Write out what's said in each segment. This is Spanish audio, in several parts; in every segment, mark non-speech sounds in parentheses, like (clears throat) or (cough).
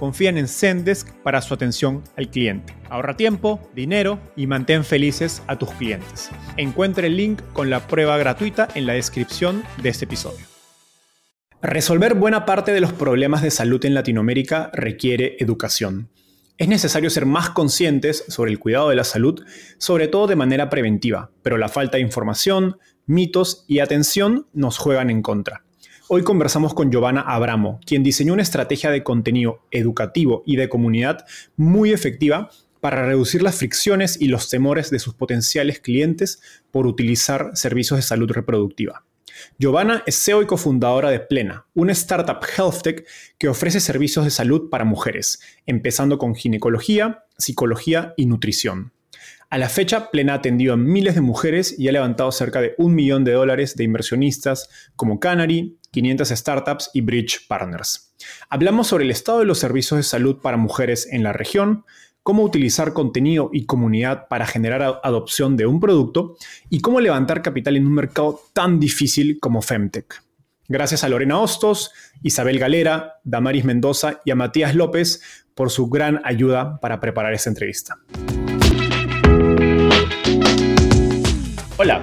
confían en Zendesk para su atención al cliente. Ahorra tiempo, dinero y mantén felices a tus clientes. Encuentre el link con la prueba gratuita en la descripción de este episodio. Resolver buena parte de los problemas de salud en Latinoamérica requiere educación. Es necesario ser más conscientes sobre el cuidado de la salud, sobre todo de manera preventiva, pero la falta de información, mitos y atención nos juegan en contra. Hoy conversamos con Giovanna Abramo, quien diseñó una estrategia de contenido educativo y de comunidad muy efectiva para reducir las fricciones y los temores de sus potenciales clientes por utilizar servicios de salud reproductiva. Giovanna es CEO y cofundadora de Plena, una startup health tech que ofrece servicios de salud para mujeres, empezando con ginecología, psicología y nutrición. A la fecha, Plena ha atendido a miles de mujeres y ha levantado cerca de un millón de dólares de inversionistas como Canary, 500 startups y Bridge Partners. Hablamos sobre el estado de los servicios de salud para mujeres en la región, cómo utilizar contenido y comunidad para generar adopción de un producto y cómo levantar capital en un mercado tan difícil como Femtech. Gracias a Lorena Hostos, Isabel Galera, Damaris Mendoza y a Matías López por su gran ayuda para preparar esta entrevista. Hola,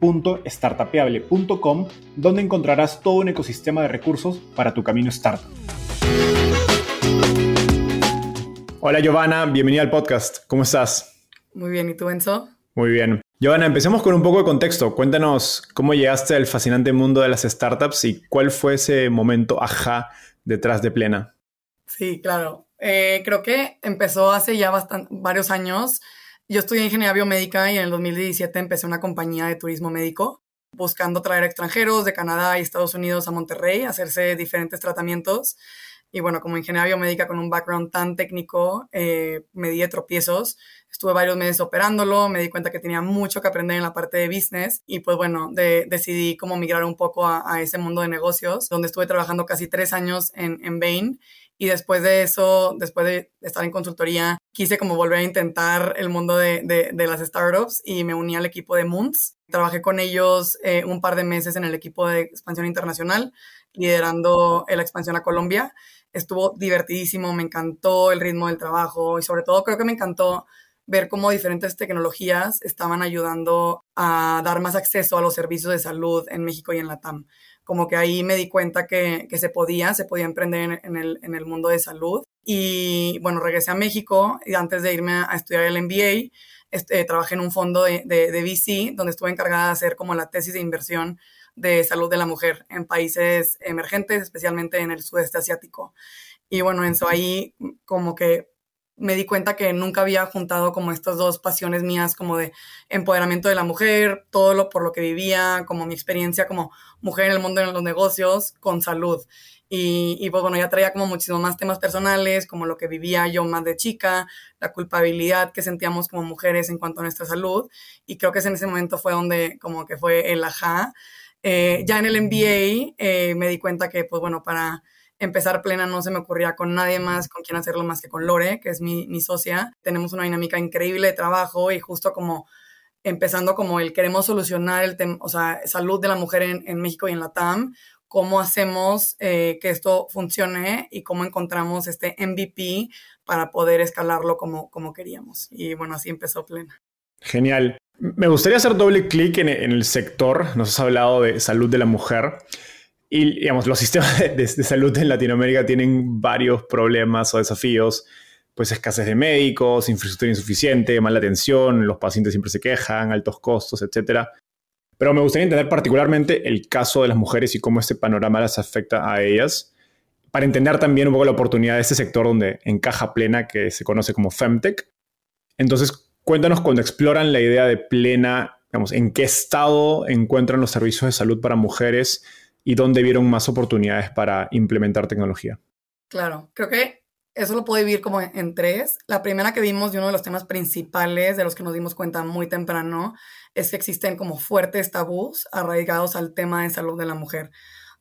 www.startapeable.com, donde encontrarás todo un ecosistema de recursos para tu camino startup. Hola Giovanna, bienvenida al podcast. ¿Cómo estás? Muy bien, ¿y tú, Enzo? Muy bien. Giovanna, empecemos con un poco de contexto. Cuéntanos cómo llegaste al fascinante mundo de las startups y cuál fue ese momento ajá detrás de Plena. Sí, claro. Eh, creo que empezó hace ya varios años yo estudié ingeniería biomédica y en el 2017 empecé una compañía de turismo médico buscando traer extranjeros de Canadá y Estados Unidos a Monterrey a hacerse diferentes tratamientos. Y bueno, como ingeniera biomédica con un background tan técnico, eh, me di de tropiezos. Estuve varios meses operándolo, me di cuenta que tenía mucho que aprender en la parte de business y pues bueno, decidí como migrar un poco a, ese mundo de negocios, donde estuve trabajando casi tres años en, en Bain y después de eso, después de estar en consultoría, quise como volver a intentar el mundo de, de, las startups y me uní al equipo de Moons. Trabajé con ellos eh, un par de meses en el equipo de expansión internacional, liderando la expansión a Colombia. Estuvo divertidísimo, me encantó el ritmo del trabajo y sobre todo creo que me encantó ver cómo diferentes tecnologías estaban ayudando a dar más acceso a los servicios de salud en México y en la TAM como que ahí me di cuenta que, se podía, se podía emprender en, el, mundo de salud. Y bueno, regresé a México y antes de irme a, estudiar el MBA, este, trabajé en un fondo de, de, de, VC donde estuve encargada de hacer como la tesis de inversión de salud de la mujer en países emergentes, especialmente en el sudeste asiático. Y bueno, eso ahí como que me di cuenta que nunca había juntado como estas dos pasiones mías como de empoderamiento de la mujer, todo lo por lo que vivía, como mi experiencia como mujer en el mundo de los negocios con salud. Y, y, pues bueno, ya traía como muchísimos más temas personales, como lo que vivía yo más de chica, la culpabilidad que sentíamos como mujeres en cuanto a nuestra salud. Y creo que en ese momento fue donde como que fue el ajá. Eh, ya en el MBA eh, me di cuenta que pues bueno, para empezar plena no se me ocurría con nadie más con quien hacerlo más que con Lore, que es mi, mi socia. Tenemos una dinámica increíble de trabajo y justo como empezando como el queremos solucionar el tema, o sea, salud de la mujer en, en México y en la TAM, cómo hacemos eh, que esto funcione y cómo encontramos este MVP para poder escalarlo como, como queríamos. Y bueno, así empezó Plena. Genial. Me gustaría hacer doble clic en, el sector. Nos has hablado de salud de la mujer. Y, digamos, los sistemas de, salud en Latinoamérica tienen varios problemas o desafíos. Pues escasez de médicos, infraestructura insuficiente, mala atención, los pacientes siempre se quejan, altos costos, etc. Pero me gustaría entender particularmente el caso de las mujeres y cómo este panorama las afecta a ellas, para entender también un poco la oportunidad de este sector donde encaja plena, que se conoce como Femtech. Entonces, cuéntanos cuando exploran la idea de plena, digamos, en qué estado encuentran los servicios de salud para mujeres y dónde vieron más oportunidades para implementar tecnología. Claro, creo que eso lo puedo vivir como en tres. La primera que vimos y uno de los temas principales de los que nos dimos cuenta muy temprano es que existen como fuertes tabús arraigados al tema de salud de la mujer.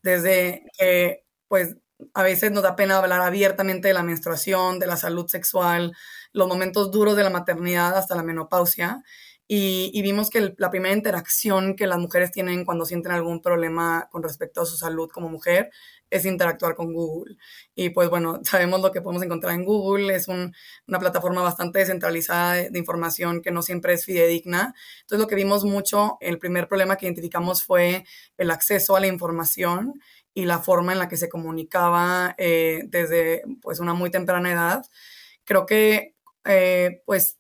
Desde que, pues, a veces nos da pena hablar abiertamente de la menstruación, de la salud sexual, los momentos duros de la maternidad hasta la menopausia. Y, vimos que la primera interacción que las mujeres tienen cuando sienten algún problema con respecto a su salud como mujer es interactuar con Google. Y pues bueno, (laughs) sabemos lo que podemos encontrar en Google, es una plataforma bastante descentralizada de, información que no siempre es fidedigna. Entonces lo que vimos mucho, el primer problema que identificamos fue el acceso a la información y la forma en la que se comunicaba eh, desde pues una muy temprana edad. Creo que eh, pues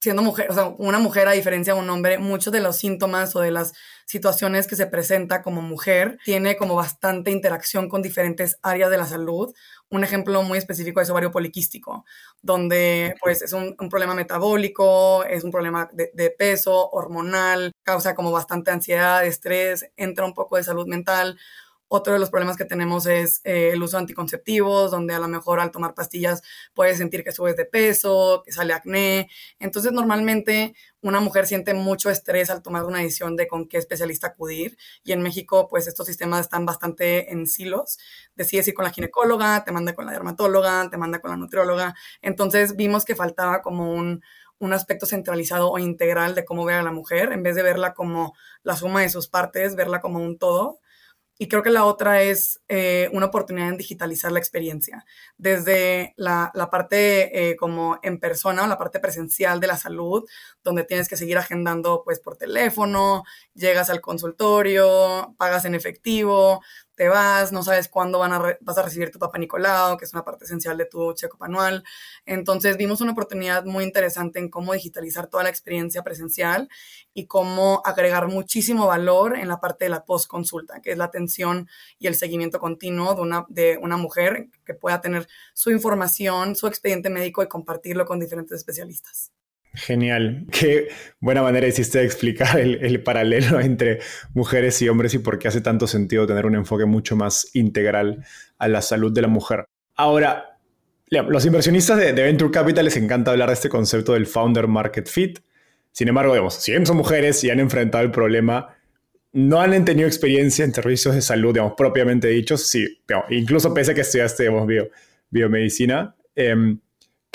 siendo mujer, o sea, una mujer a diferencia de un hombre, muchos de los síntomas o de las situaciones que se presenta como mujer tiene como bastante interacción con diferentes áreas de la salud. Un ejemplo muy específico es ovario poliquístico, donde pues es un, problema metabólico, es un problema de, de, peso, hormonal, causa como bastante ansiedad, estrés, entra un poco de salud mental otro de los problemas que tenemos es eh, el uso de anticonceptivos, donde a lo mejor al tomar pastillas puedes sentir que subes de peso, que sale acné. Entonces, normalmente una mujer siente mucho estrés al tomar una decisión de con qué especialista acudir. Y en México, pues estos sistemas están bastante en silos. Decides ir con la ginecóloga, te manda con la dermatóloga, te manda con la nutrióloga. Entonces, vimos que faltaba como un, un aspecto centralizado o integral de cómo ver a la mujer, en vez de verla como la suma de sus partes, verla como un todo. Y creo que la otra es eh, una oportunidad en digitalizar la experiencia, desde la, la parte eh, como en persona, la parte presencial de la salud, donde tienes que seguir agendando pues por teléfono, llegas al consultorio, pagas en efectivo, te vas, no sabes cuándo van a vas a recibir tu papá Nicolau, que es una parte esencial de tu checo anual. Entonces vimos una oportunidad muy interesante en cómo digitalizar toda la experiencia presencial y cómo agregar muchísimo valor en la parte de la post-consulta, que es la atención y el seguimiento continuo de una, de una mujer que pueda tener su información, su expediente médico y compartirlo con diferentes especialistas. Genial. Qué buena manera hiciste de explicar el, paralelo (laughs) entre mujeres y hombres y por qué hace tanto sentido tener un enfoque mucho más integral a la salud de la mujer. Ahora, los inversionistas de, Venture Capital les encanta hablar de este concepto del Founder Market Fit. Sin embargo, digamos, si bien son mujeres y han enfrentado el problema, no han tenido experiencia en servicios de salud, digamos, propiamente dichos. Sí, incluso pese a que estudiaste, digamos, biomedicina. Em,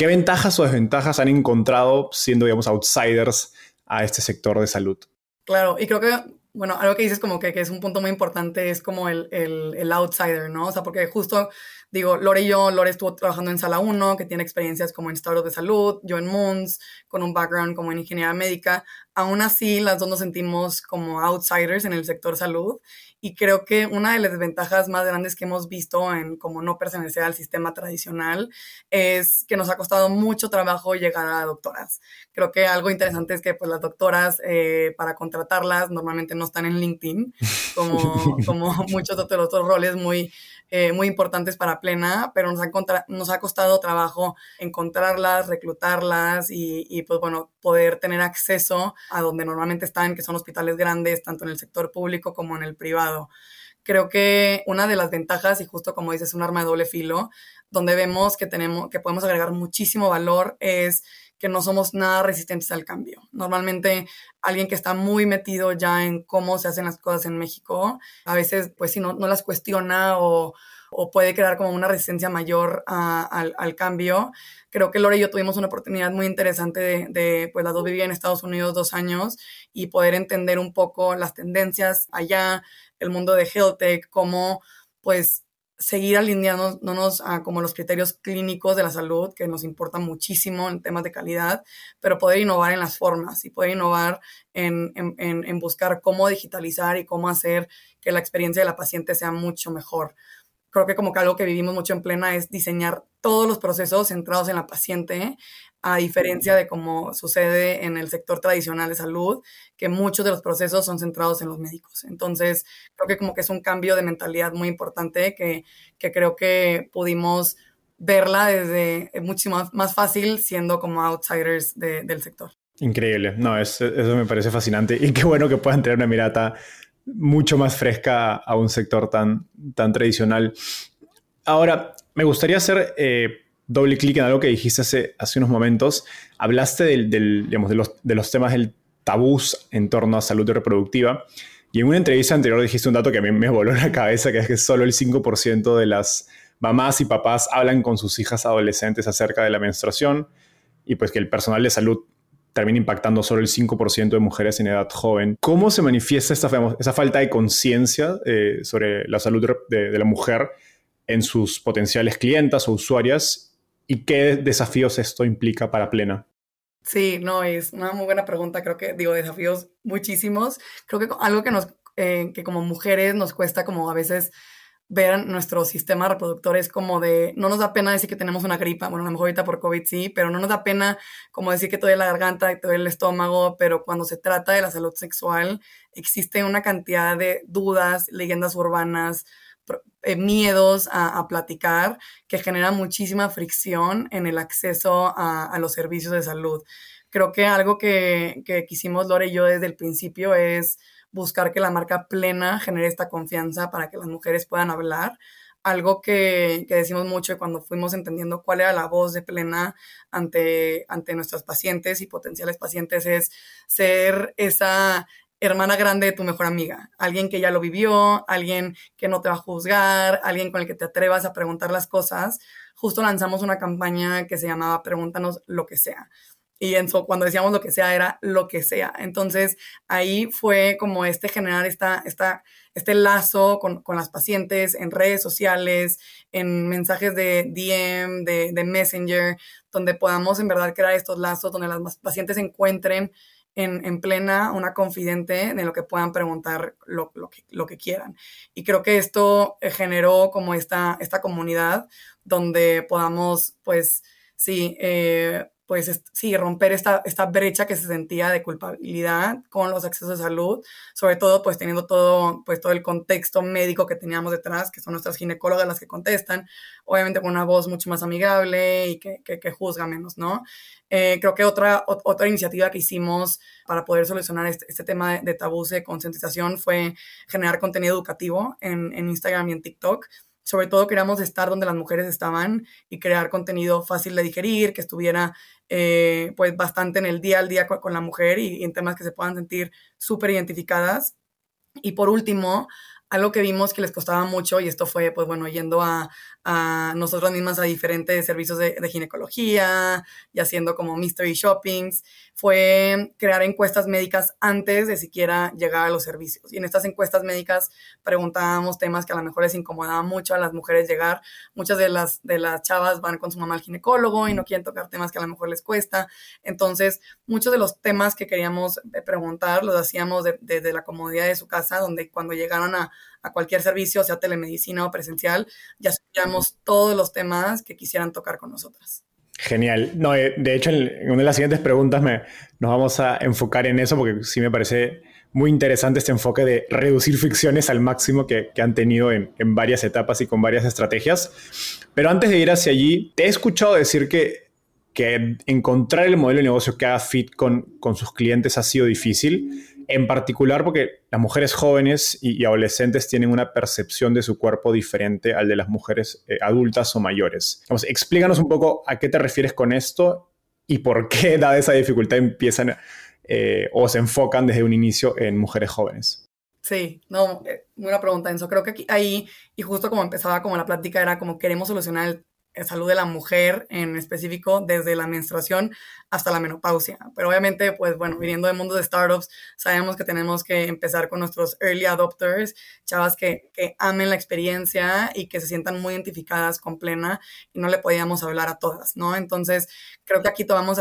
¿Qué ventajas o desventajas han encontrado siendo, digamos, outsiders a este sector de salud? Claro, y creo que, bueno, algo que dices como que, que es un punto muy importante es como el, el, outsider, ¿no? O sea, porque justo, digo, Lore y yo, Lore estuvo trabajando en Sala 1, que tiene experiencias como en startup de salud, yo en Moons, con un background como en ingeniería médica. Aún así, las dos nos sentimos como outsiders en el sector salud y creo que una de las desventajas más grandes que hemos visto en como no pertenecer al sistema tradicional es que nos ha costado mucho trabajo llegar a doctoras. Creo que algo interesante es que pues las doctoras eh, para contratarlas normalmente no están en LinkedIn (laughs) como, como muchos otros, otros roles muy, eh, muy importantes para Plena, pero nos ha, nos ha costado trabajo encontrarlas, reclutarlas y, y pues bueno, poder tener acceso a donde normalmente están, que son hospitales grandes, tanto en el sector público como en el privado. Creo que una de las ventajas, y justo como dices, un arma de doble filo, donde vemos que, tenemos, que podemos agregar muchísimo valor, es que no somos nada resistentes al cambio. Normalmente alguien que está muy metido ya en cómo se hacen las cosas en México, a veces pues si no, no las cuestiona o, puede crear como una resistencia mayor al, cambio. Creo que Lore y yo tuvimos una oportunidad muy interesante de, de, pues las dos vivían en Estados Unidos dos años y poder entender un poco las tendencias allá, el mundo de health tech, cómo pues seguir alineándonos a como los criterios clínicos de la salud, que nos importan muchísimo en temas de calidad, pero poder innovar en las formas y poder innovar en, en, en buscar cómo digitalizar y cómo hacer que la experiencia de la paciente sea mucho mejor. Creo que como que algo que vivimos mucho en plena es diseñar todos los procesos centrados en la paciente, a diferencia de cómo sucede en el sector tradicional de salud, que muchos de los procesos son centrados en los médicos. Entonces, creo que como que es un cambio de mentalidad muy importante que, que creo que pudimos verla desde muchísimo más fácil siendo como outsiders del sector. Increíble, no, eso me parece fascinante y qué bueno que puedan tener una mirada mucho más fresca a un sector tan, tan tradicional. Ahora, me gustaría hacer eh, doble clic en algo que dijiste hace, hace unos momentos. Hablaste del, digamos, de, los, de, los, temas del tabús en torno a salud reproductiva. Y en una entrevista anterior dijiste un dato que a mí me voló la cabeza, que es que solo el 5% de las mamás y papás hablan con sus hijas adolescentes acerca de la menstruación y pues que el personal de salud termina impactando solo el 5% de mujeres en edad joven. ¿Cómo se manifiesta esta, esa falta de conciencia eh, sobre la salud de, la mujer en sus potenciales clientas o usuarias y qué desafíos esto implica para Plena? Sí, no, es una muy buena pregunta. Creo que, digo, desafíos muchísimos. Creo que algo que nos, eh, que como mujeres nos cuesta como a veces ver nuestro sistema reproductor es como de, no nos da pena decir que tenemos una gripa, bueno, a lo mejor ahorita por COVID sí, pero no nos da pena como decir que todo la garganta, que todo el estómago, pero cuando se trata de la salud sexual existe una cantidad de dudas, leyendas urbanas, eh, miedos a, platicar que genera muchísima fricción en el acceso a, los servicios de salud. Creo que algo que, que quisimos Lore y yo desde el principio es buscar que la marca plena genere esta confianza para que las mujeres puedan hablar. Algo que, decimos mucho cuando fuimos entendiendo cuál era la voz de plena ante, ante nuestras pacientes y potenciales pacientes es ser esa hermana grande de tu mejor amiga, alguien que ya lo vivió, alguien que no te va a juzgar, alguien con el que te atrevas a preguntar las cosas. Justo lanzamos una campaña que se llamaba Pregúntanos lo que sea y eso, cuando decíamos lo que sea, era lo que sea. Entonces, ahí fue como este generar esta, esta, este lazo con, con las pacientes en redes sociales, en mensajes de DM, de, de, Messenger, donde podamos en verdad crear estos lazos, donde las pacientes encuentren en, en plena una confidente en lo que puedan preguntar lo, lo, que, lo que quieran. Y creo que esto eh, generó como esta, esta comunidad donde podamos, pues, sí, eh, pues sí, romper esta, esta brecha que se sentía de culpabilidad con los accesos de salud, sobre todo pues teniendo todo, pues todo el contexto médico que teníamos detrás, que son nuestras ginecólogas las que contestan, obviamente con una voz mucho más amigable y que, que, juzga menos, ¿no? Eh, creo que otra, otra iniciativa que hicimos para poder solucionar este, este tema de, de de concientización fue generar contenido educativo en, en Instagram y en TikTok sobre todo queríamos estar donde las mujeres estaban y crear contenido fácil de digerir, que estuviera eh, pues bastante en el día al día con, la mujer y, en temas que se puedan sentir súper identificadas. Y por último, algo que vimos que les costaba mucho, y esto fue, pues bueno, yendo a, a nosotras mismas a diferentes servicios de, ginecología y haciendo como mystery shoppings, fue crear encuestas médicas antes de siquiera llegar a los servicios. Y en estas encuestas médicas preguntábamos temas que a lo mejor les incomodaba mucho a las mujeres llegar. Muchas de las, de las chavas van con su mamá al ginecólogo y no quieren tocar temas que a lo mejor les cuesta. Entonces, muchos de los temas que queríamos eh, preguntar los hacíamos desde la comodidad de su casa, donde cuando llegaron a, a cualquier servicio, sea telemedicina o presencial, ya sabíamos todos los temas que quisieran tocar con nosotras. Genial. No, eh, de hecho, en una de las siguientes preguntas me, nos vamos a enfocar en eso porque sí me parece muy interesante este enfoque de reducir fricciones al máximo que, que han tenido en, en, varias etapas y con varias estrategias. Pero antes de ir hacia allí, te he escuchado decir que, que encontrar el modelo de negocio que haga fit con, con sus clientes ha sido difícil en particular porque las mujeres jóvenes y, adolescentes tienen una percepción de su cuerpo diferente al de las mujeres eh, adultas o mayores. Explícanos un poco a qué te refieres con esto y por qué, (laughs) dada esa dificultad, empiezan eh, o se enfocan desde un inicio en mujeres jóvenes. Sí, no, eh, buena pregunta, Enzo. Creo que aquí, ahí, y justo como empezaba como la plática, era como queremos solucionar el salud de la mujer en específico desde la menstruación hasta la menopausia. Pero obviamente, pues bueno, viniendo del mundo de startups, sabemos que tenemos que empezar con nuestros early adopters, chavas que, que amen la experiencia y que se sientan muy identificadas con plena y no le podíamos hablar a todas, ¿no? Entonces, creo que aquí tomamos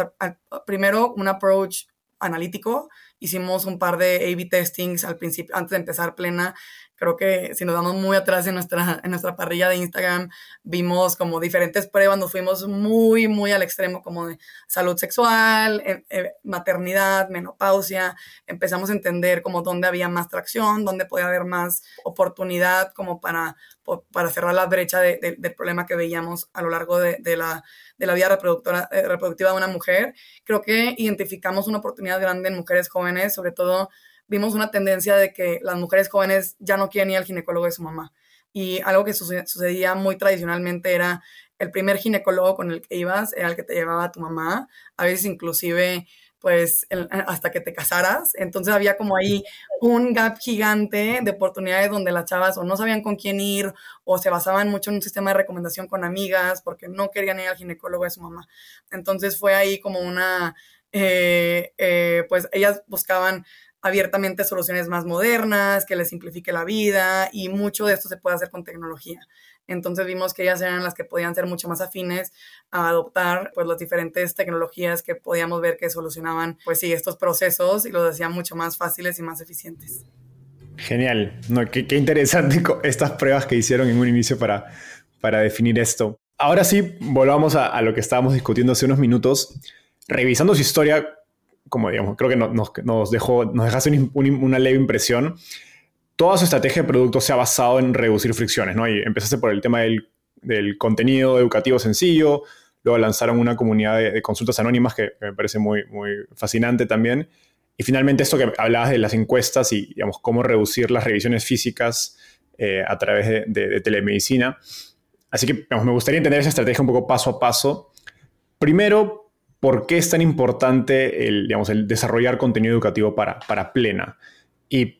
primero un approach analítico, hicimos un par de A-B testings al principio, antes de empezar plena, Creo que si nos damos muy atrás en nuestra, en nuestra parrilla de Instagram, vimos como diferentes pruebas, nos fuimos muy, muy al extremo como de salud sexual, eh, eh, maternidad, menopausia. Empezamos a entender como dónde había más tracción, dónde podía haber más oportunidad como para, para cerrar la brecha de, del problema que veíamos a lo largo de, de la, de la vida reproductora, eh, reproductiva de una mujer. Creo que identificamos una oportunidad grande en mujeres jóvenes, sobre todo vimos una tendencia de que las mujeres jóvenes ya no quieren ir al ginecólogo de su mamá. Y algo que sucedía muy tradicionalmente era el primer ginecólogo con el que ibas era el que te llevaba a tu mamá, a veces inclusive pues hasta que te casaras. Entonces había como ahí un gap gigante de oportunidades donde las chavas o no sabían con quién ir o se basaban mucho en un sistema de recomendación con amigas porque no querían ir al ginecólogo de su mamá. Entonces fue ahí como una, eh, eh, pues ellas buscaban abiertamente soluciones más modernas, que les simplifique la vida y mucho de esto se puede hacer con tecnología. Entonces vimos que ellas eran las que podían ser mucho más afines a adoptar pues las diferentes tecnologías que podíamos ver que solucionaban pues sí estos procesos y los hacían mucho más fáciles y más eficientes. Genial, no, qué, interesante estas pruebas que hicieron en un inicio para, para definir esto. Ahora sí, volvamos a, a lo que estábamos discutiendo hace unos minutos. Revisando su historia, como digamos, creo que nos, dejó, nos dejaste una leve impresión. Toda su estrategia de producto se ha basado en reducir fricciones, ¿no? Y empezaste por el tema del, contenido educativo sencillo, luego lanzaron una comunidad de, consultas anónimas que, me parece muy, muy fascinante también. Y finalmente esto que hablabas de las encuestas y, digamos, cómo reducir las revisiones físicas eh, a través de, telemedicina. Así que me gustaría entender esa estrategia un poco paso a paso. Primero, ¿por qué es tan importante el, digamos, el desarrollar contenido educativo para, para Plena? Y,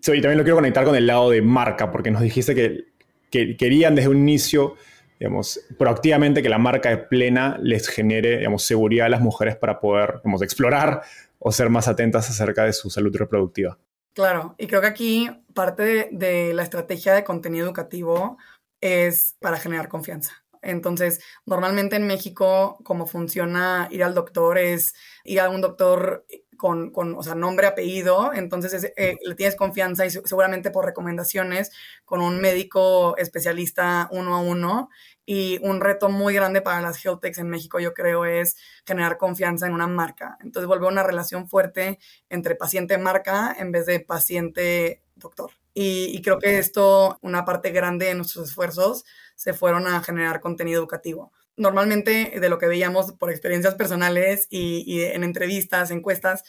también lo quiero conectar con el lado de marca, porque nos dijiste que, querían desde un inicio, digamos, proactivamente que la marca de Plena les genere, digamos, seguridad a las mujeres para poder, digamos, explorar o ser más atentas acerca de su salud reproductiva. Claro, y creo que aquí parte de la estrategia de contenido educativo es para generar confianza. Entonces, normalmente en México, como funciona ir al doctor es ir a un doctor con, con o sea, nombre, apellido, entonces eh, le tienes confianza y seguramente por recomendaciones con un médico especialista uno a uno. Y un reto muy grande para las health techs en México, yo creo, es generar confianza en una marca. Entonces, volver una relación fuerte entre paciente-marca en vez de paciente-doctor. Y, y, creo que esto, una parte grande de nuestros esfuerzos, se fueron a generar contenido educativo. Normalmente, de lo que veíamos por experiencias personales y, en entrevistas, encuestas,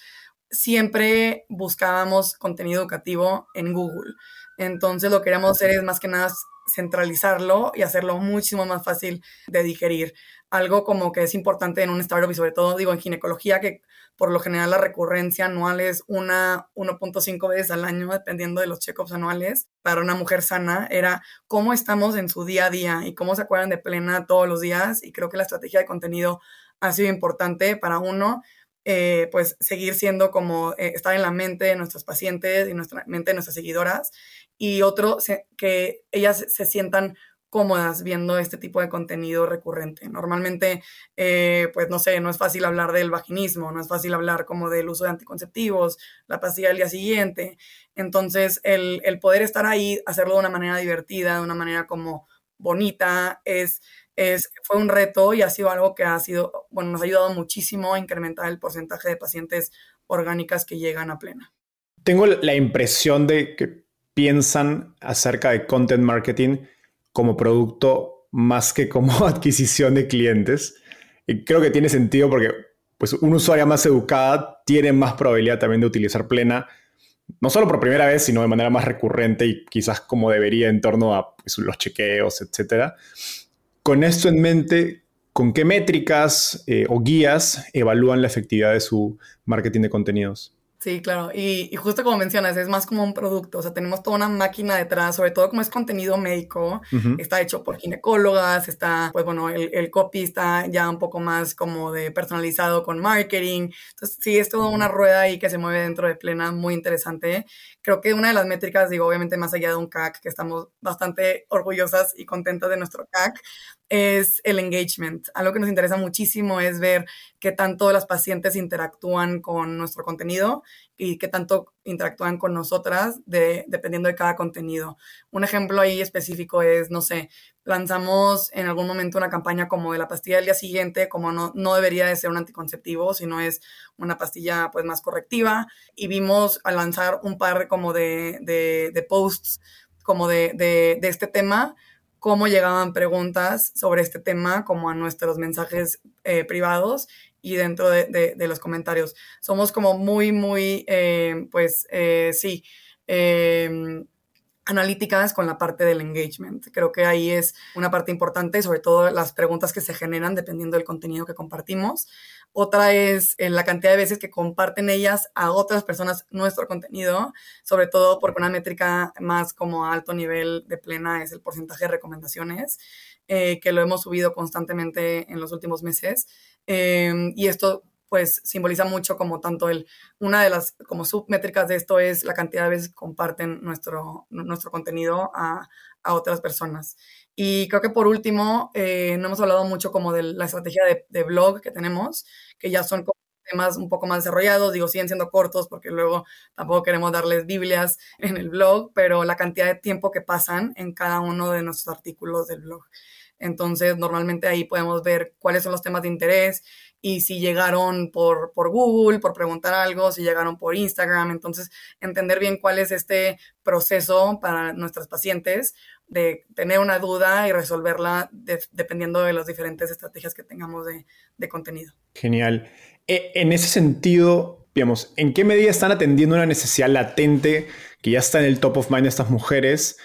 siempre buscábamos contenido educativo en Google. Entonces, lo que queríamos hacer es más que nada centralizarlo y hacerlo muchísimo más fácil de digerir. Algo como que es importante en un startup y sobre todo, digo, en ginecología, que por lo general la recurrencia anual es una 1.5 veces al año, dependiendo de los check-ups anuales. Para una mujer sana era cómo estamos en su día a día y cómo se acuerdan de plena todos los días. Y creo que la estrategia de contenido ha sido importante para uno, eh, pues seguir siendo como eh, estar en la mente de nuestros pacientes y nuestra mente de nuestras seguidoras. Y otro, que ellas se sientan cómodas viendo este tipo de contenido recurrente. Normalmente, eh, pues no sé, no es fácil hablar del vaginismo, no es fácil hablar como del uso de anticonceptivos, la pastilla del día siguiente. Entonces, el, poder estar ahí, hacerlo de una manera divertida, de una manera como bonita, es, es, fue un reto y ha sido algo que ha sido, bueno, nos ha ayudado muchísimo a incrementar el porcentaje de pacientes orgánicas que llegan a plena. Tengo la impresión de que piensan acerca de content marketing como producto más que como (laughs) adquisición de clientes. Y creo que tiene sentido porque pues, una usuaria más educada tiene más probabilidad también de utilizar Plena, no solo por primera vez, sino de manera más recurrente y quizás como debería en torno a pues, los chequeos, etc. Con esto en mente, ¿con qué métricas eh, o guías evalúan la efectividad de su marketing de contenidos? Sí, claro. Y, justo como mencionas, es más como un producto. O sea, tenemos toda una máquina detrás, sobre todo como es contenido médico. Está hecho por ginecólogas, está, pues bueno, el, copy está ya un poco más como de personalizado con marketing. Entonces, sí, es toda una rueda ahí que se mueve dentro de Plena, muy interesante. Creo que una de las métricas, digo, obviamente más allá de un CAC, que estamos bastante orgullosas y contentas de nuestro CAC, es el engagement. Algo que nos interesa muchísimo es ver qué tanto las pacientes interactúan con nuestro contenido y qué tanto interactúan con nosotras dependiendo de cada contenido. Un ejemplo ahí específico es, no sé, lanzamos en algún momento una campaña como de la pastilla del día siguiente, como no, no debería de ser un anticonceptivo, sino es una pastilla pues más correctiva y vimos al lanzar un par como de, de, posts como de, de, de este tema, cómo llegaban preguntas sobre este tema, como a nuestros mensajes eh, privados y dentro de, los comentarios. Somos como muy, muy, eh, pues eh, sí, em, analíticas con la parte del engagement. Creo que ahí es una parte importante, sobre todo las preguntas que se generan dependiendo del contenido que compartimos. Otra es eh, la cantidad de veces que comparten ellas a otras personas nuestro contenido, sobre todo porque una métrica más como alto nivel de plena es el porcentaje de recomendaciones, eh, que lo hemos subido constantemente en los últimos meses. Em, y esto pues simboliza mucho como tanto el, una de las como submétricas de esto es la cantidad de veces que comparten nuestro, nuestro contenido a, a otras personas. Y creo que por último, eh, no hemos hablado mucho como de la estrategia de, blog que tenemos, que ya son temas un poco más desarrollados, digo, siguen siendo cortos porque luego tampoco queremos darles Biblias en el blog, pero la cantidad de tiempo que pasan en cada uno de nuestros artículos del blog. Entonces, normalmente ahí podemos ver cuáles son los temas de interés y si llegaron por, por Google, por preguntar algo, si llegaron por Instagram. Entonces, entender bien cuál es este proceso para nuestras pacientes de tener una duda y resolverla dependiendo de las diferentes estrategias que tengamos de, de contenido. Genial. E, en ese sentido, digamos, ¿en qué medida están atendiendo una necesidad latente que ya está en el top of mind de estas mujeres?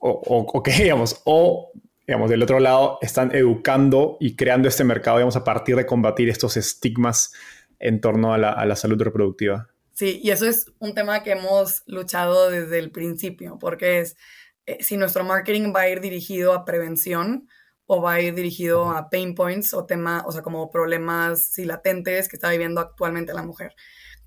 O, o, que, (laughs) digamos, o digamos, del otro lado, están educando y creando este mercado, digamos, a partir de combatir estos estigmas en torno a la, salud reproductiva. Sí, y eso es un tema que hemos luchado desde el principio, porque es, eh, si nuestro marketing va a ir dirigido a prevención o va a ir dirigido a pain points o tema, o sea, como problemas sí, latentes que está viviendo actualmente la mujer.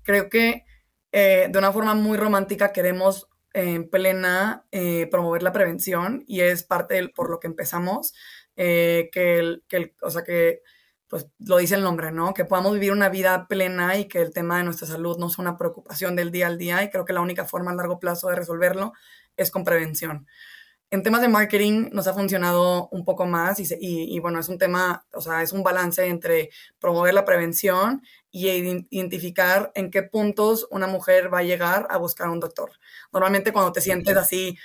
Creo que eh, de una forma muy romántica queremos en plena eh, promover la prevención y es parte por lo que empezamos, eh, que, que o sea, que pues lo dice el nombre, ¿no? Que podamos vivir una vida plena y que el tema de nuestra salud no sea una preocupación del día al día y creo que la única forma a largo plazo de resolverlo es con prevención. En temas de marketing nos ha funcionado un poco más y, y, bueno, es un tema, o sea, es un balance entre promover la prevención y identificar en qué puntos una mujer va a llegar a buscar un doctor. Normalmente cuando te sientes así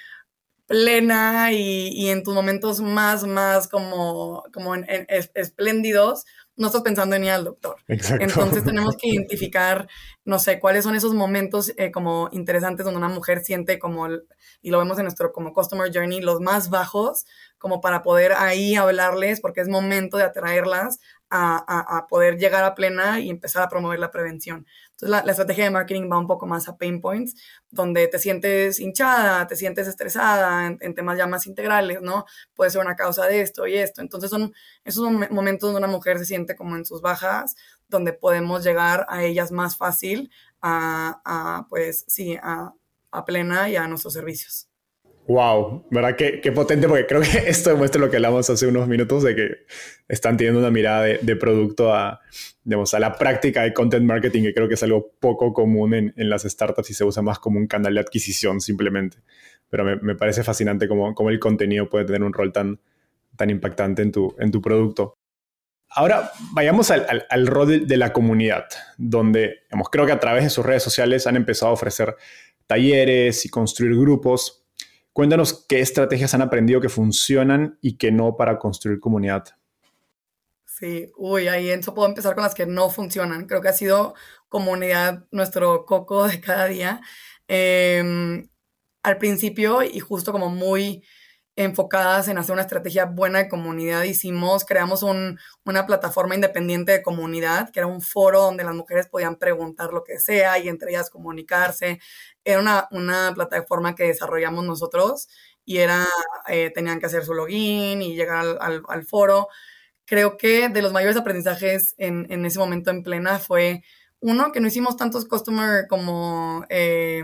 plena y, y en tus momentos más, más como, como en, espléndidos, no estás pensando en ir al doctor. Entonces tenemos que (laughs) identificar, no sé, cuáles son esos momentos eh, como interesantes donde una mujer siente como, y lo vemos en nuestro como customer journey, los más bajos, como para poder ahí hablarles, porque es momento de atraerlas a, poder llegar a plena y empezar a promover la prevención. Entonces, la, estrategia de marketing va un poco más a pain points, donde te sientes hinchada, te sientes estresada en, temas ya más integrales, ¿no? Puede ser una causa de esto y esto. Entonces, son esos momentos donde una mujer se siente como en sus bajas, donde podemos llegar a ellas más fácil a, pues, sí, a plena y a nuestros servicios. Wow, ¿verdad? Qué, qué, potente, porque creo que (laughs) esto demuestra lo que hablamos hace unos minutos, de que están teniendo una mirada de, producto a, digamos, a la práctica de content marketing, que creo que es algo poco común en, en las startups y se usa más como un canal de adquisición simplemente. Pero me, me parece fascinante cómo, cómo, el contenido puede tener un rol tan, tan impactante en tu, en tu producto. Ahora vayamos al, al, rol de, la comunidad, donde digamos, creo que a través de sus redes sociales han empezado a ofrecer talleres y construir grupos Cuéntanos qué estrategias han aprendido que funcionan y que no para construir comunidad. Sí, uy, ahí en eso puedo empezar con las que no funcionan. Creo que ha sido comunidad nuestro coco de cada día. Em, al principio y justo como muy enfocadas en hacer una estrategia buena de comunidad. Hicimos, creamos una plataforma independiente de comunidad, que era un foro donde las mujeres podían preguntar lo que sea y entre ellas comunicarse. Era una, plataforma que desarrollamos nosotros y era, eh, tenían que hacer su login y llegar al, foro. Creo que de los mayores aprendizajes en, ese momento en plena fue, uno, que no hicimos tantos customer como, eh,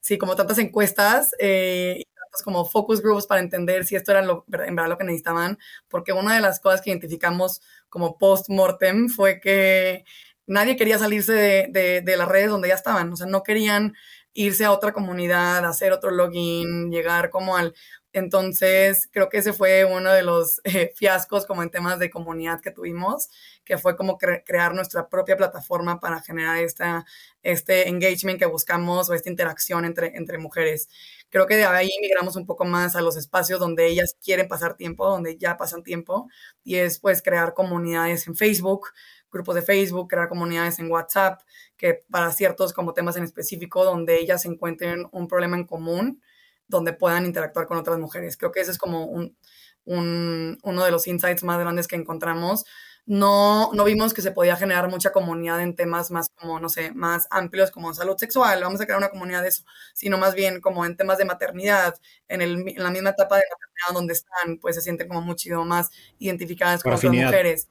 sí, como tantas encuestas. Eh, como focus groups para entender si esto era lo, en verdad lo que necesitaban, porque una de las cosas que identificamos como post-mortem fue que nadie quería salirse de, de, las redes donde ya estaban, o sea, no querían irse a otra comunidad, hacer otro login, llegar como al entonces, creo que ese fue uno de los eh, fiascos como en temas de comunidad que tuvimos, que fue como crear nuestra propia plataforma para generar esta, este engagement que buscamos o esta interacción entre, entre mujeres. Creo que de ahí migramos un poco más a los espacios donde ellas quieren pasar tiempo, donde ya pasan tiempo, y es pues crear comunidades en Facebook, grupos de Facebook, crear comunidades en WhatsApp, que para ciertos como temas en específico, donde ellas encuentren un problema en común donde puedan interactuar con otras mujeres. Creo que ese es como un, uno de los insights más grandes que encontramos. No, no vimos que se podía generar mucha comunidad en temas más como, no sé, más amplios como salud sexual, vamos a crear una comunidad de eso, sino más bien como en temas de maternidad, en, el, en la misma etapa de maternidad donde están, pues se sienten como muchísimo más identificadas con otras mujeres.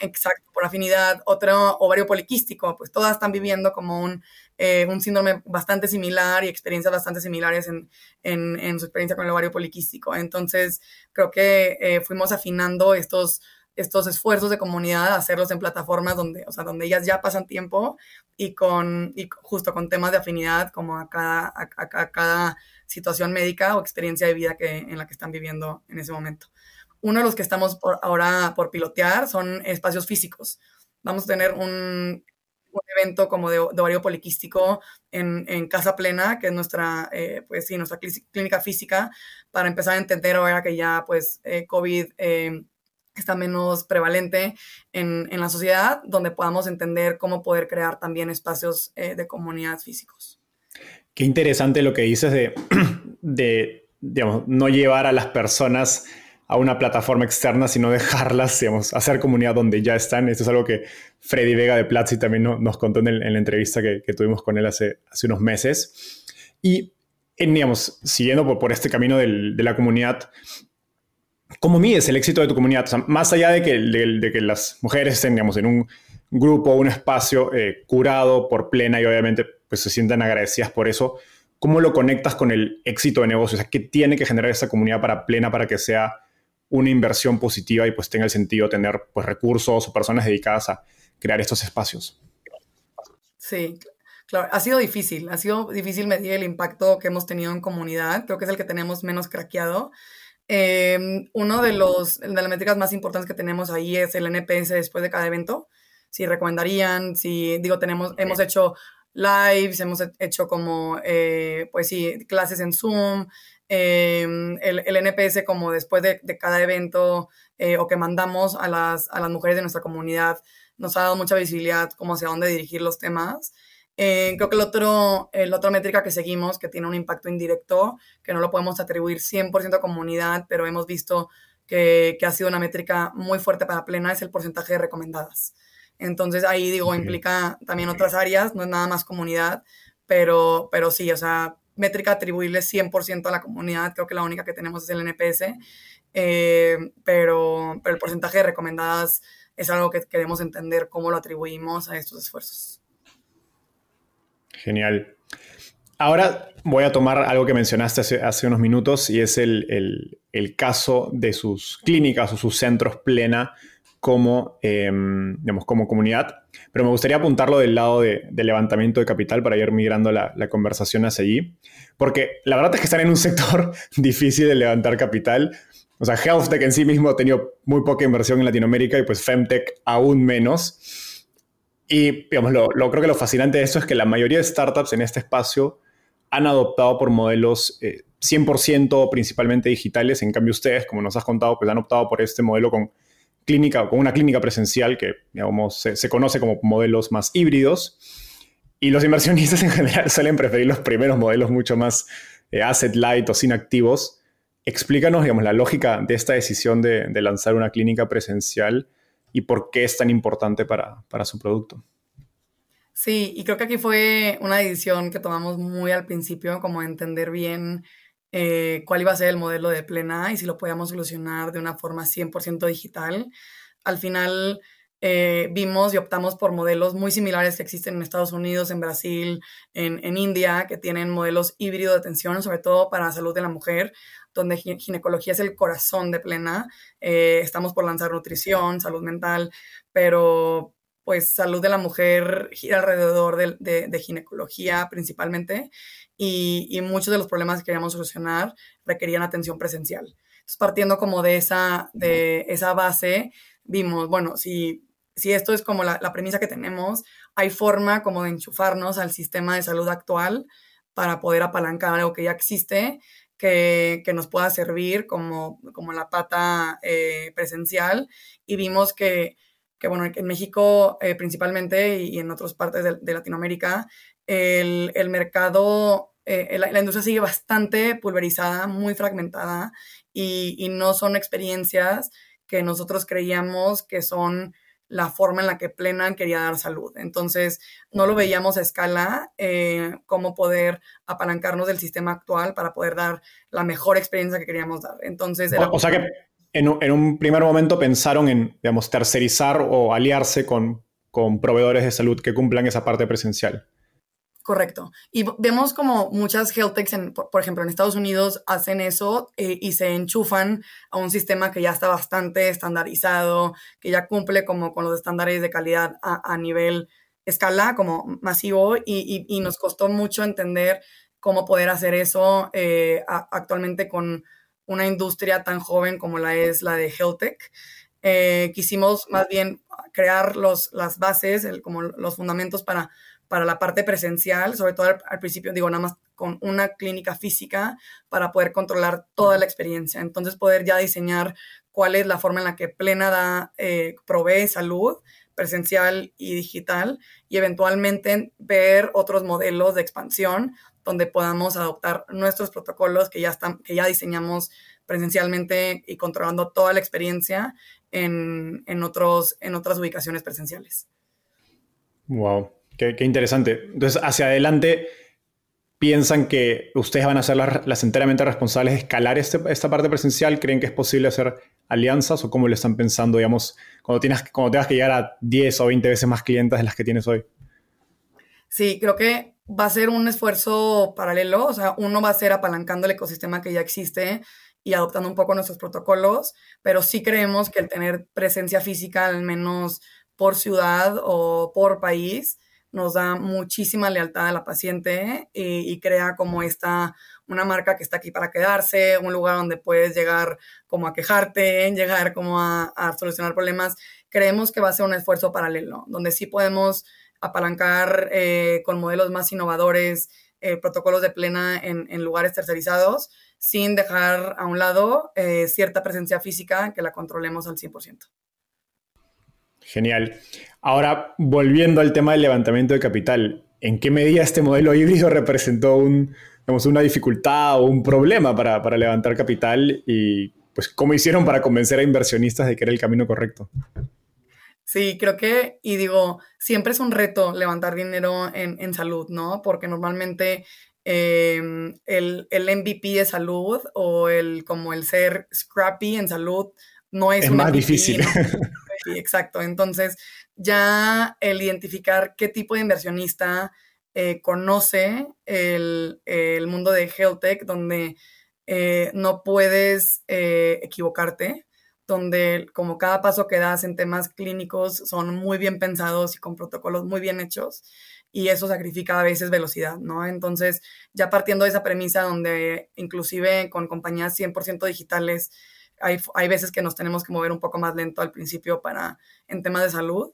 Exacto, por afinidad. Otro ovario poliquístico, pues todas están viviendo como un, eh, un síndrome bastante similar y experiencias bastante similares en, su experiencia con el ovario poliquístico. Entonces, creo que eh, fuimos afinando estos, estos esfuerzos de comunidad, hacerlos en plataformas donde, o sea, donde ellas ya pasan tiempo y, con, y justo con temas de afinidad como a cada, a cada situación médica o experiencia de vida que, en la que están viviendo en ese momento. Uno de los que estamos ahora por pilotear son espacios físicos. Vamos a tener un, evento como de, ovario poliquístico en, Casa Plena, que es nuestra, eh, pues sí, nuestra clínica física, para empezar a entender ahora que ya pues eh, COVID eh, está menos prevalente en, la sociedad, donde podamos entender cómo poder crear también espacios de comunidad físicos. Qué interesante lo que dices de, (clears throat) de digamos, no llevar a las personas a una plataforma externa, sino dejarlas, digamos, hacer comunidad donde ya están. Esto es algo que Freddy Vega de Platzi también nos contó en, la entrevista que, tuvimos con él hace, unos meses. Y, digamos, siguiendo por, este camino del, de la comunidad, ¿cómo mides el éxito de tu comunidad? más allá de que, de, que las mujeres estén, en un grupo, un espacio eh, curado por plena y obviamente pues se sientan agradecidas por eso, ¿cómo lo conectas con el éxito de negocio? O sea, ¿qué tiene que generar esa comunidad para plena para que sea una inversión positiva y pues tenga el sentido tener pues recursos o personas dedicadas a crear estos espacios. Sí, claro, ha sido difícil, ha sido difícil medir el impacto que hemos tenido en comunidad, creo que es el que tenemos menos craqueado. Em, uno de, los, de las métricas más importantes que tenemos ahí es el NPS después de cada evento. Si recomendarían, si digo, tenemos, hemos hecho lives, hemos hecho como, eh, pues sí, clases en Zoom, Em, el, NPS como después de, cada evento eh, o que mandamos a las, a las mujeres de nuestra comunidad nos ha dado mucha visibilidad como hacia dónde dirigir los temas. Eh, creo que el otro, el otra métrica que seguimos, que tiene un impacto indirecto, que no lo podemos atribuir 100% a comunidad, pero hemos visto que, que, ha sido una métrica muy fuerte para Plena, es el porcentaje de recomendadas. Entonces ahí digo, implica también otras áreas, no es nada más comunidad, pero, pero sí, o sea, métrica atribuirle 100% a la comunidad, creo que la única que tenemos es el NPS, eh, pero, pero el porcentaje de recomendadas es algo que queremos entender cómo lo atribuimos a estos esfuerzos. Genial. Ahora voy a tomar algo que mencionaste hace, unos minutos y es el, el, caso de sus clínicas o sus centros plena como, digamos, como comunidad. Pero me gustaría apuntarlo del lado de, levantamiento de capital para ir migrando la, conversación hacia allí. Porque la verdad es que están en un (laughs) sector difícil de levantar capital. O sea, HealthTech en sí mismo ha tenido muy poca inversión en Latinoamérica y pues Femtech aún menos. Y digamos, lo, lo, creo que lo fascinante de esto es que la mayoría de startups en este espacio han adoptado por modelos 100% eh, principalmente digitales. En cambio, ustedes, como nos has contado, pues han optado por este modelo con clínica, con una clínica presencial que digamos, se, conoce como modelos más híbridos. Y los inversionistas (laughs) en general suelen preferir los primeros modelos mucho más eh, asset light o sin activos. explícanos, digamos, la lógica de esta decisión de, lanzar una clínica presencial y por qué es tan importante para, para su producto. Sí, y creo que aquí fue una decisión que tomamos muy al principio, como entender bien eh, cuál iba a ser el modelo de plena y si lo podíamos solucionar de una forma 100% digital. Al final eh, vimos y optamos por modelos muy similares que existen en Estados Unidos, en Brasil, en, en India, que tienen modelos híbridos de atención, sobre todo para la salud de la mujer, donde ginecología es el corazón de plena. Eh, estamos por lanzar nutrición, salud mental, pero pues salud de la mujer gira alrededor de, ginecología principalmente y, muchos de los problemas que queríamos solucionar requerían atención presencial. Entonces, partiendo como de esa, de esa base, vimos, bueno, si, si esto es como la, premisa que tenemos, hay forma como de enchufarnos al sistema de salud actual para poder apalancar algo que ya existe, que, nos pueda servir como, como la pata eh, presencial. Y vimos que que bueno, en México eh, principalmente y, en otras partes de, Latinoamérica, el, mercado, eh, la, industria sigue bastante pulverizada, muy fragmentada y, no son experiencias que nosotros creíamos que son la forma en la que Plena quería dar salud. Entonces, no lo veíamos a escala, eh, cómo poder apalancarnos del sistema actual para poder dar la mejor experiencia que queríamos dar. Entonces, o sea que en, un primer momento pensaron en, digamos, tercerizar o aliarse con, proveedores de salud que cumplan esa parte presencial. Correcto. Y vemos como muchas health techs, por, ejemplo, en Estados Unidos hacen eso eh, y se enchufan a un sistema que ya está bastante estandarizado, que ya cumple como con los estándares de calidad a, nivel escala, como masivo, y, y, nos costó mucho entender cómo poder hacer eso eh, actualmente con una industria tan joven como la es la de Heltec. Eh, quisimos más bien crear los, las bases, como los fundamentos para, para la parte presencial, sobre todo al, principio, digo, nada más con una clínica física para poder controlar toda la experiencia. Entonces, poder ya diseñar cuál es la forma en la que Plena da, eh, provee salud presencial y digital y eventualmente ver otros modelos de expansión donde podamos adoptar nuestros protocolos que ya, están, que ya diseñamos presencialmente y controlando toda la experiencia en, otros, en otras ubicaciones presenciales. Wow, qué, interesante. Entonces, hacia adelante, ¿piensan que ustedes van a ser las, enteramente responsables de escalar este, esta parte presencial? ¿Creen que es posible hacer alianzas o cómo lo están pensando, digamos, cuando, tienes, cuando tengas que llegar a 10 o 20 veces más clientes de las que tienes hoy? Sí, creo que va a ser un esfuerzo paralelo, o sea, uno va a ser apalancando el ecosistema que ya existe y adoptando un poco nuestros protocolos, pero sí creemos que el tener presencia física, al menos por ciudad o por país, nos da muchísima lealtad a la paciente y, crea como esta, una marca que está aquí para quedarse, un lugar donde puedes llegar como a quejarte, (laughs) llegar como a, a solucionar problemas. Creemos que va a ser un esfuerzo paralelo, donde sí podemos apalancar eh, con modelos más innovadores, eh, protocolos de plena en, lugares tercerizados, sin dejar a un lado eh, cierta presencia física que la controlemos al 100%. Genial. Ahora, volviendo al tema del levantamiento de capital, ¿en qué medida este modelo híbrido representó un, una dificultad o un problema para, para levantar capital y pues cómo hicieron para convencer a inversionistas de que era el camino correcto? Sí, creo que, y digo, siempre es un reto levantar dinero en, salud, ¿no? Porque normalmente em, el, MVP de salud o el como el ser scrappy en salud no es, es más difícil. (laughs) Sí, exacto. Entonces, ya el identificar qué tipo de inversionista eh, conoce el, mundo de health tech, donde eh, no puedes eh, equivocarte, donde como cada paso que das en temas clínicos son muy bien pensados y con protocolos muy bien hechos y eso sacrifica a veces velocidad, ¿no? Entonces, ya partiendo de esa premisa donde inclusive con compañías 100% digitales hay, hay, veces que nos tenemos que mover un poco más lento al principio para en temas de salud,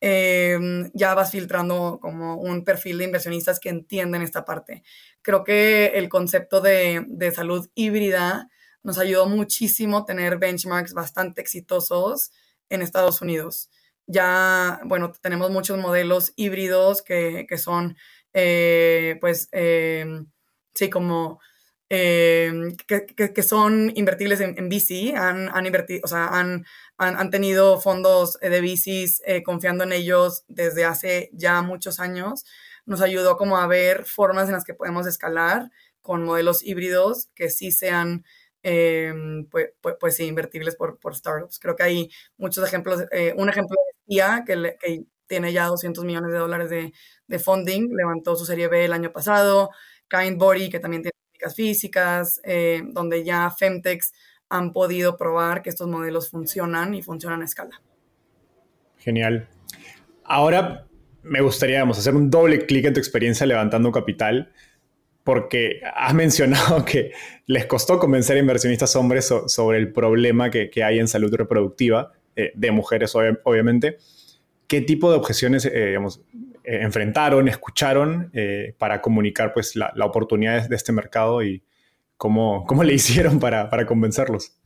em, ya vas filtrando como un perfil de inversionistas que entienden esta parte. Creo que el concepto de, de salud híbrida nos ayudó muchísimo tener benchmarks bastante exitosos en Estados Unidos. Ya, bueno, tenemos muchos modelos híbridos que, son, eh, pues, em, sí, como eh, que, son invertibles en, en VC, han, han, invertido, o sea, han, han, tenido fondos de VCs eh, confiando en ellos desde hace ya muchos años. Nos ayudó como a ver formas en las que podemos escalar con modelos híbridos que sí sean em, pues, pues, pues, sí, invertibles por, por, startups. Creo que hay muchos ejemplos. Eh, un ejemplo de IA que, que, tiene ya 200 millones de dólares de, de, funding, levantó su serie B el año pasado. Kindbody, que también tiene físicas, eh, donde ya Femtex han podido probar que estos modelos funcionan y funcionan a escala. Genial. Ahora me gustaría hacer un doble clic en tu experiencia levantando capital, porque has mencionado que les costó convencer a inversionistas hombres sobre el problema que, hay en salud reproductiva, eh, de mujeres obviamente. ¿Qué tipo de objeciones eh, eh, enfrentaron, escucharon para comunicar pues, la, la oportunidad de este mercado y, ¿Cómo, cómo le hicieron para, para, convencerlos?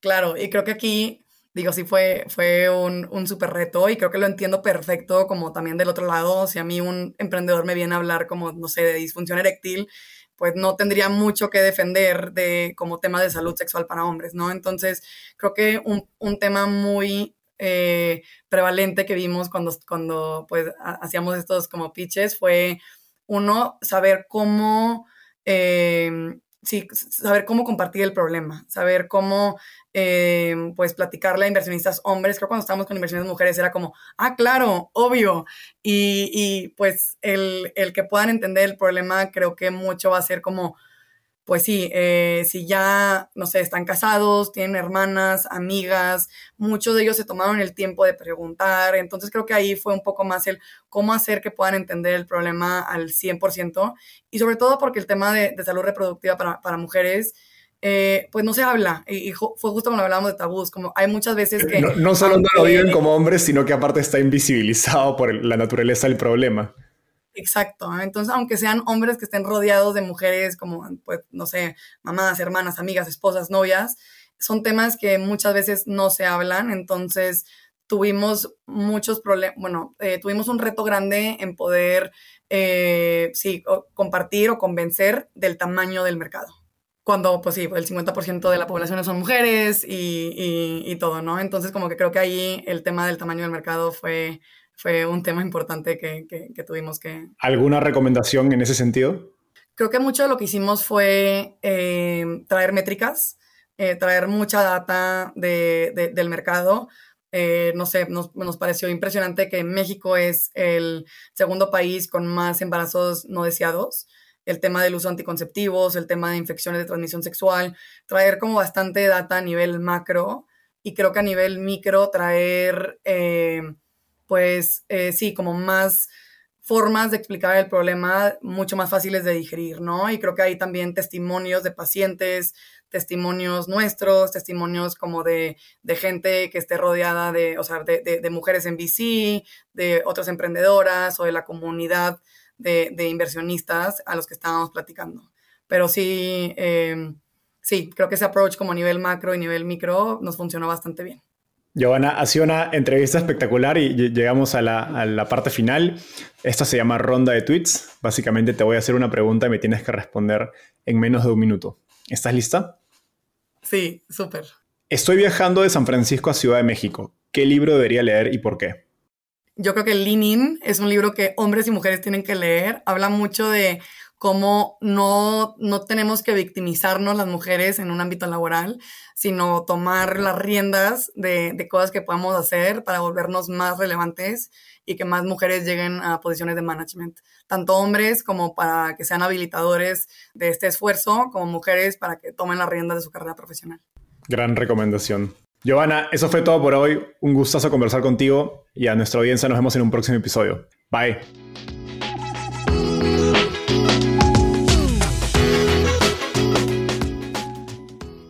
Claro, y creo que aquí, digo, sí fue, fue un, un súper reto y creo que lo entiendo perfecto como también del otro lado. Si a mí un emprendedor me viene a hablar como, no sé, de disfunción eréctil, pues no tendría mucho que defender de como tema de salud sexual para hombres, ¿no? Entonces, creo que un, un tema muy eh, prevalente que vimos cuando, cuando pues hacíamos estos como pitches fue uno, saber cómo eh, sí, saber cómo compartir el problema, saber cómo, eh, pues, platicarle a inversionistas hombres. Creo que cuando estábamos con inversionistas mujeres era como, ah, claro, obvio. Y, y pues, el, el, que puedan entender el problema creo que mucho va a ser como pues sí, eh, si ya, no sé, están casados, tienen hermanas, amigas, muchos de ellos se tomaron el tiempo de preguntar, entonces creo que ahí fue un poco más el cómo hacer que puedan entender el problema al 100% y sobre todo porque el tema de, salud reproductiva para, mujeres, eh, pues no se habla. Y, fue justo cuando hablábamos de tabús, como hay muchas veces que... No, solo no lo viven como hombres, sino que aparte está invisibilizado por la naturaleza del problema. Exacto. Entonces, aunque sean hombres que estén rodeados de mujeres como, pues, no sé, mamás, hermanas, amigas, esposas, novias, son temas que muchas veces no se hablan. Entonces, tuvimos muchos problemas, bueno, eh, tuvimos un reto grande en poder, eh, sí, compartir o convencer del tamaño del mercado. Cuando, pues sí, el 50% de la población son mujeres y, y todo, ¿no? Entonces, como que creo que ahí el tema del tamaño del mercado fue fue un tema importante que, que, tuvimos que... ¿Alguna recomendación en ese sentido? Creo que mucho de lo que hicimos fue eh, traer métricas, eh, traer mucha data de, del mercado. Eh, no sé, nos, nos, pareció impresionante que México es el segundo país con más embarazos no deseados. El tema del uso de anticonceptivos, el tema de infecciones de transmisión sexual, traer como bastante data a nivel macro y creo que a nivel micro traer pues eh, sí, como más formas de explicar el problema mucho más fáciles de digerir, ¿no? Y creo que hay también testimonios de pacientes, testimonios nuestros, testimonios como de, gente que esté rodeada de, o sea, de, mujeres en VC, de otras emprendedoras o de la comunidad de, inversionistas a los que estábamos platicando. Pero sí, eh, sí, creo que ese approach como nivel macro y nivel micro nos funcionó bastante bien. Giovanna, ha sido una entrevista espectacular y llegamos a la, parte final. Esta se llama ronda de tweets. Básicamente te voy a hacer una pregunta y me tienes que responder en menos de un minuto. ¿Estás lista? Sí, súper. Estoy viajando de San Francisco a Ciudad de México. ¿Qué libro debería leer y por qué? Yo creo que Lean In es un libro que hombres y mujeres tienen que leer. Habla mucho de cómo no, no tenemos que victimizarnos las mujeres en un ámbito laboral, sino tomar las riendas de, de, cosas que podemos hacer para volvernos más relevantes y que más mujeres lleguen a posiciones de management, tanto hombres como para que sean habilitadores de este esfuerzo, como mujeres para que tomen las riendas de su carrera profesional. Gran recomendación. Giovanna, eso fue todo por hoy. Un gustazo conversar contigo y a nuestra audiencia nos vemos en un próximo episodio. Bye.